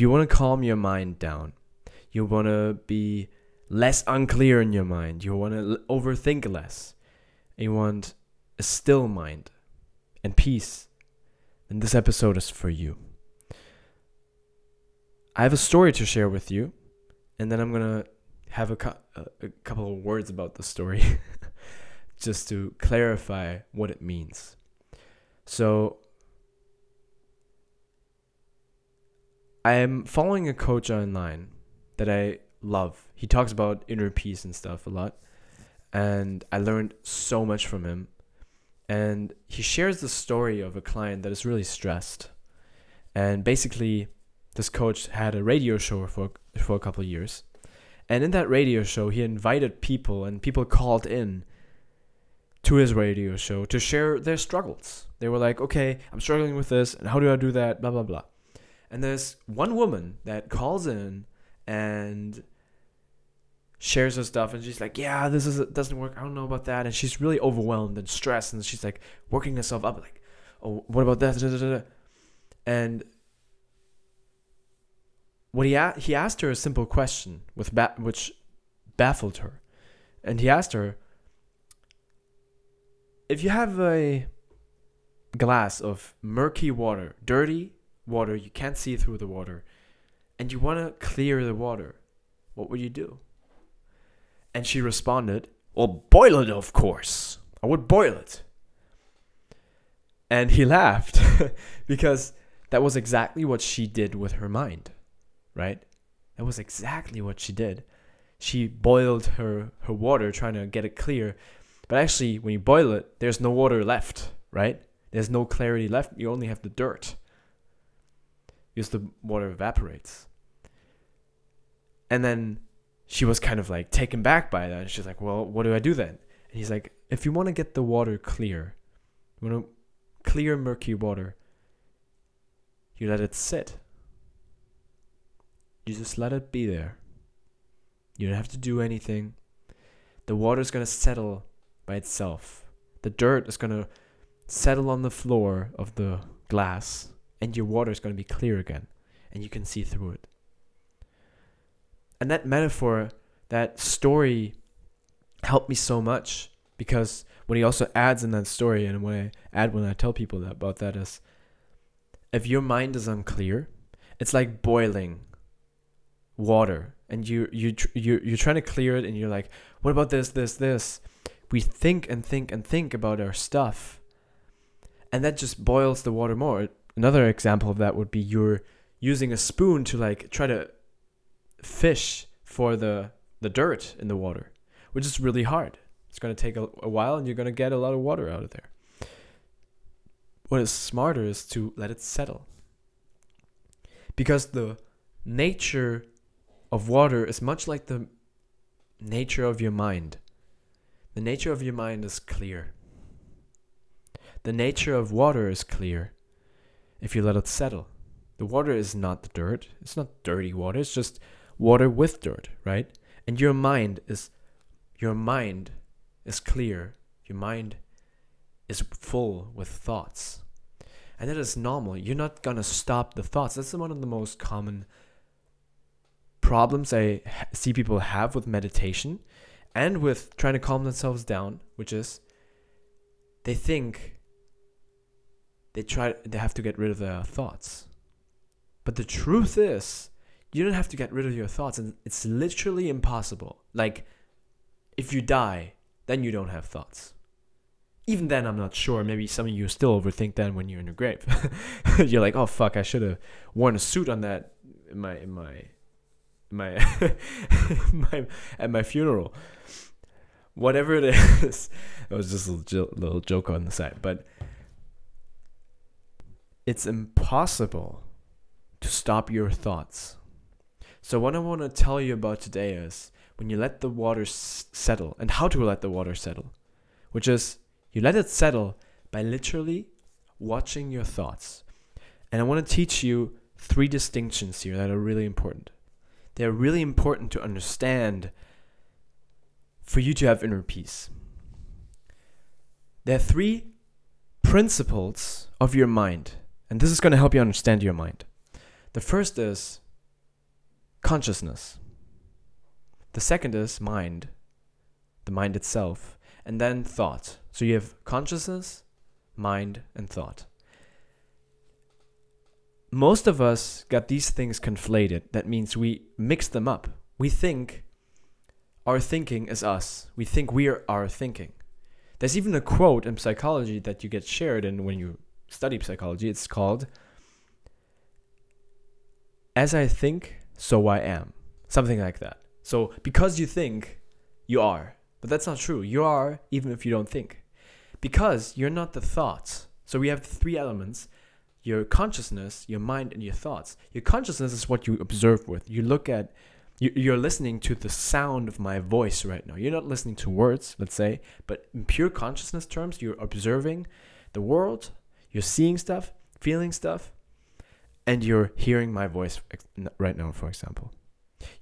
you want to calm your mind down, you want to be less unclear in your mind, you want to overthink less, you want a still mind and peace, then this episode is for you. I have a story to share with you, and then I'm gonna have a, cu- a couple of words about the story just to clarify what it means. So, I am following a coach online that I love. He talks about inner peace and stuff a lot, and I learned so much from him. And he shares the story of a client that is really stressed, and basically, this coach had a radio show for for a couple of years, and in that radio show, he invited people, and people called in to his radio show to share their struggles. They were like, "Okay, I'm struggling with this, and how do I do that?" Blah blah blah. And there's one woman that calls in and shares her stuff and she's like yeah this is doesn't work. I don't know about that. And she's really overwhelmed and stressed and she's like working herself up like oh what about that? And what he a- he asked her a simple question with ba- which baffled her. And he asked her if you have a glass of murky water dirty water you can't see through the water and you want to clear the water what would you do and she responded, Well, boil it, of course. I would boil it. And he laughed because that was exactly what she did with her mind, right? That was exactly what she did. She boiled her, her water trying to get it clear. But actually, when you boil it, there's no water left, right? There's no clarity left. You only have the dirt because the water evaporates. And then she was kind of like taken back by that. She's like, well, what do I do then? And he's like, if you want to get the water clear, you want to clear murky water, you let it sit. You just let it be there. You don't have to do anything. The water's going to settle by itself. The dirt is going to settle on the floor of the glass, and your water is going to be clear again, and you can see through it. And that metaphor, that story helped me so much because what he also adds in that story and what I add when I tell people that about that is if your mind is unclear, it's like boiling water and you you you you're trying to clear it and you're like what about this this this? We think and think and think about our stuff and that just boils the water more another example of that would be you're using a spoon to like try to fish for the the dirt in the water, which is really hard. It's going to take a, a while and you're going to get a lot of water out of there. What is smarter is to let it settle. Because the nature of water is much like the nature of your mind. The nature of your mind is clear. The nature of water is clear if you let it settle. The water is not the dirt. It's not dirty water. It's just water with dirt, right? And your mind is your mind is clear. Your mind is full with thoughts. And that is normal. You're not going to stop the thoughts. That's one of the most common problems I see people have with meditation and with trying to calm themselves down, which is they think they try they have to get rid of their thoughts. But the truth is, you don't have to get rid of your thoughts and it's literally impossible. Like if you die, then you don't have thoughts. Even then I'm not sure. Maybe some of you still overthink then when you're in your grave. you're like, "Oh fuck, I should have worn a suit on that in my in my in my, my at my funeral." Whatever it is. it was just a little joke on the side, but it's impossible to stop your thoughts. So, what I want to tell you about today is when you let the water s- settle and how to let the water settle, which is you let it settle by literally watching your thoughts. And I want to teach you three distinctions here that are really important. They're really important to understand for you to have inner peace. There are three principles of your mind, and this is going to help you understand your mind. The first is consciousness. The second is mind, the mind itself, and then thought. So you have consciousness, mind, and thought. Most of us got these things conflated. That means we mix them up. We think our thinking is us. We think we are our thinking. There's even a quote in psychology that you get shared in when you study psychology. It's called As I think, so I am. Something like that. So because you think, you are. But that's not true. You are even if you don't think. Because you're not the thoughts. So we have three elements your consciousness, your mind, and your thoughts. Your consciousness is what you observe with. You look at, you're listening to the sound of my voice right now. You're not listening to words, let's say, but in pure consciousness terms, you're observing the world, you're seeing stuff, feeling stuff, and you're hearing my voice right now, for example.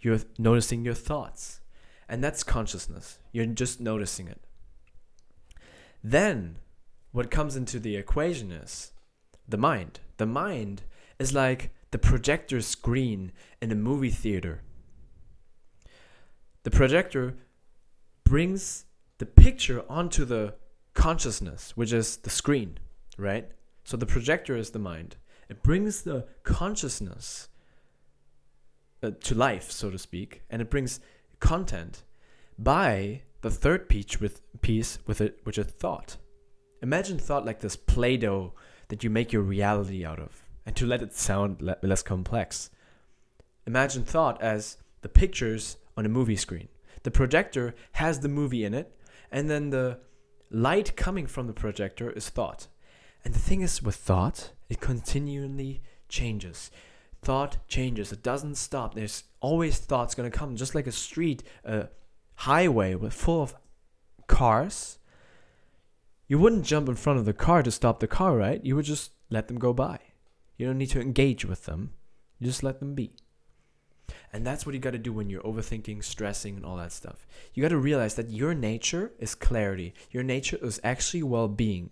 You're noticing your thoughts, and that's consciousness. You're just noticing it. Then, what comes into the equation is the mind. The mind is like the projector screen in a movie theater. The projector brings the picture onto the consciousness, which is the screen, right? So the projector is the mind. It brings the consciousness uh, to life, so to speak, and it brings content by the third piece with piece with it, which is thought. Imagine thought like this Play-Doh that you make your reality out of, and to let it sound le- less complex. Imagine thought as the pictures on a movie screen. The projector has the movie in it, and then the light coming from the projector is thought. And the thing is with thought, it continually changes. Thought changes. It doesn't stop. There's always thoughts going to come, just like a street, a highway with full of cars you wouldn't jump in front of the car to stop the car, right? You would just let them go by. You don't need to engage with them. You just let them be. And that's what you got to do when you're overthinking, stressing, and all that stuff. You got to realize that your nature is clarity. Your nature is actually well being.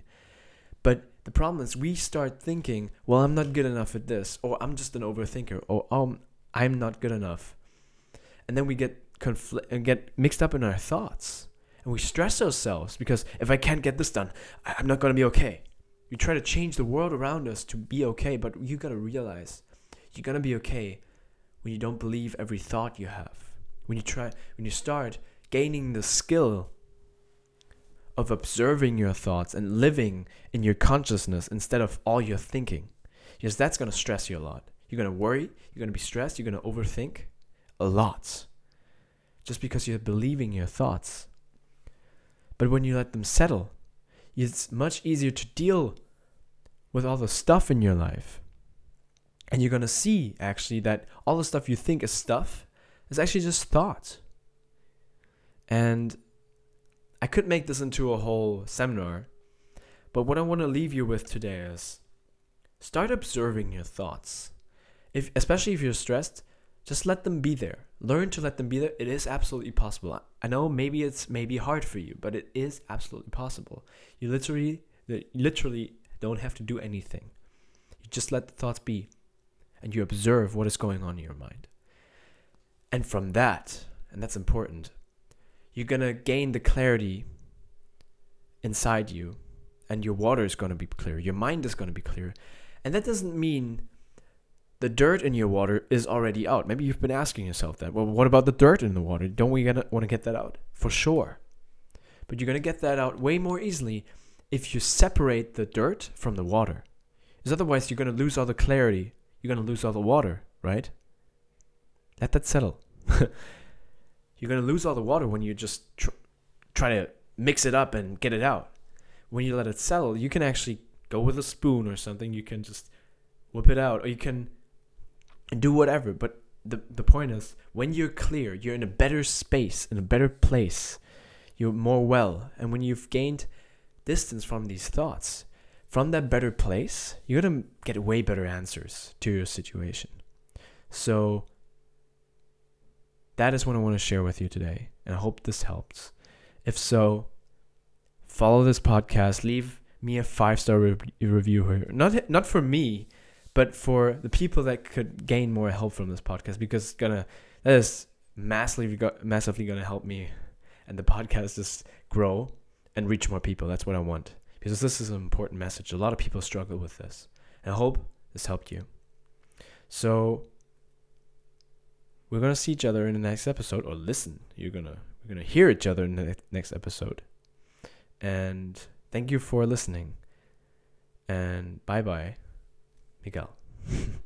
The problem is, we start thinking, well, I'm not good enough at this, or I'm just an overthinker, or um, I'm not good enough. And then we get conflict and get mixed up in our thoughts and we stress ourselves because if I can't get this done, I'm not going to be okay. We try to change the world around us to be okay, but you got to realize you're to be okay when you don't believe every thought you have. When you try when you start gaining the skill of observing your thoughts and living in your consciousness instead of all your thinking. Because that's going to stress you a lot. You're going to worry, you're going to be stressed, you're going to overthink a lot. Just because you're believing your thoughts. But when you let them settle, it's much easier to deal with all the stuff in your life. And you're going to see actually that all the stuff you think is stuff is actually just thoughts. And I could make this into a whole seminar, but what I want to leave you with today is start observing your thoughts. If especially if you're stressed, just let them be there. Learn to let them be there. It is absolutely possible. I know maybe it's maybe hard for you, but it is absolutely possible. You literally, literally don't have to do anything. You just let the thoughts be, and you observe what is going on in your mind. And from that, and that's important, you're gonna gain the clarity inside you, and your water is gonna be clear. Your mind is gonna be clear, and that doesn't mean the dirt in your water is already out. Maybe you've been asking yourself that. Well, what about the dirt in the water? Don't we want to get that out? For sure. But you're going to get that out way more easily if you separate the dirt from the water. Because otherwise, you're going to lose all the clarity. You're going to lose all the water, right? Let that settle. you're going to lose all the water when you just tr- try to mix it up and get it out. When you let it settle, you can actually go with a spoon or something. You can just whip it out, or you can do whatever. But the the point is, when you're clear, you're in a better space, in a better place. You're more well, and when you've gained distance from these thoughts, from that better place, you're gonna get way better answers to your situation. So that is what I want to share with you today, and I hope this helps. If so, follow this podcast. Leave me a five star re- review here. Not not for me, But for the people that could gain more help from this podcast, because it's gonna that is massively massively gonna help me and the podcast just grow and reach more people. That's what I want because this is an important message. A lot of people struggle with this, and I hope this helped you. So we're gonna see each other in the next episode, or listen. You're gonna we're gonna hear each other in the next episode. And thank you for listening. And bye bye, Miguel.